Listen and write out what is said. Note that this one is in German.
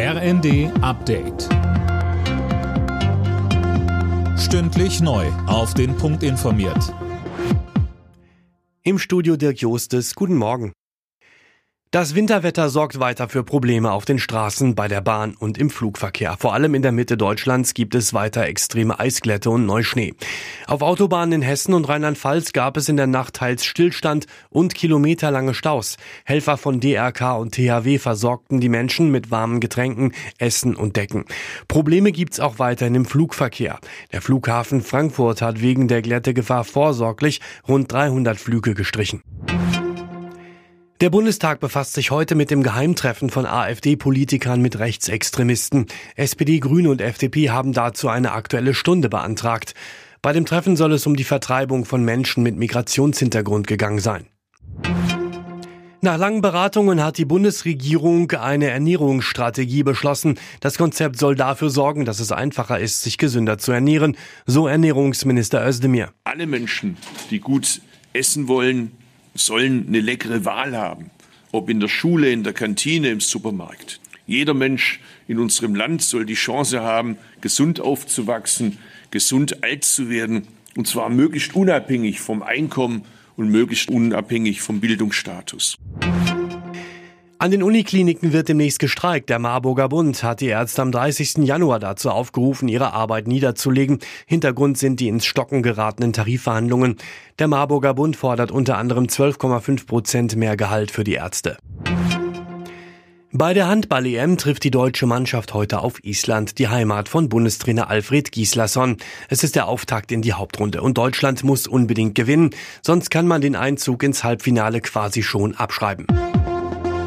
RND Update. Stündlich neu. Auf den Punkt informiert. Im Studio Dirk Jostes. Guten Morgen. Das Winterwetter sorgt weiter für Probleme auf den Straßen, bei der Bahn und im Flugverkehr. Vor allem in der Mitte Deutschlands gibt es weiter extreme Eisglätte und Neuschnee. Auf Autobahnen in Hessen und Rheinland-Pfalz gab es in der Nacht teils Stillstand und kilometerlange Staus. Helfer von DRK und THW versorgten die Menschen mit warmen Getränken, Essen und Decken. Probleme gibt's auch weiterhin im Flugverkehr. Der Flughafen Frankfurt hat wegen der Glättegefahr vorsorglich rund 300 Flüge gestrichen. Der Bundestag befasst sich heute mit dem Geheimtreffen von AfD-Politikern mit Rechtsextremisten. SPD, Grüne und FDP haben dazu eine aktuelle Stunde beantragt. Bei dem Treffen soll es um die Vertreibung von Menschen mit Migrationshintergrund gegangen sein. Nach langen Beratungen hat die Bundesregierung eine Ernährungsstrategie beschlossen. Das Konzept soll dafür sorgen, dass es einfacher ist, sich gesünder zu ernähren, so Ernährungsminister Özdemir. Alle Menschen, die gut essen wollen, sollen eine leckere Wahl haben, ob in der Schule, in der Kantine, im Supermarkt. Jeder Mensch in unserem Land soll die Chance haben, gesund aufzuwachsen, gesund alt zu werden, und zwar möglichst unabhängig vom Einkommen und möglichst unabhängig vom Bildungsstatus. An den Unikliniken wird demnächst gestreikt. Der Marburger Bund hat die Ärzte am 30. Januar dazu aufgerufen, ihre Arbeit niederzulegen. Hintergrund sind die ins Stocken geratenen Tarifverhandlungen. Der Marburger Bund fordert unter anderem 12,5 Prozent mehr Gehalt für die Ärzte. Bei der Handball-EM trifft die deutsche Mannschaft heute auf Island, die Heimat von Bundestrainer Alfred Gislason. Es ist der Auftakt in die Hauptrunde und Deutschland muss unbedingt gewinnen, sonst kann man den Einzug ins Halbfinale quasi schon abschreiben.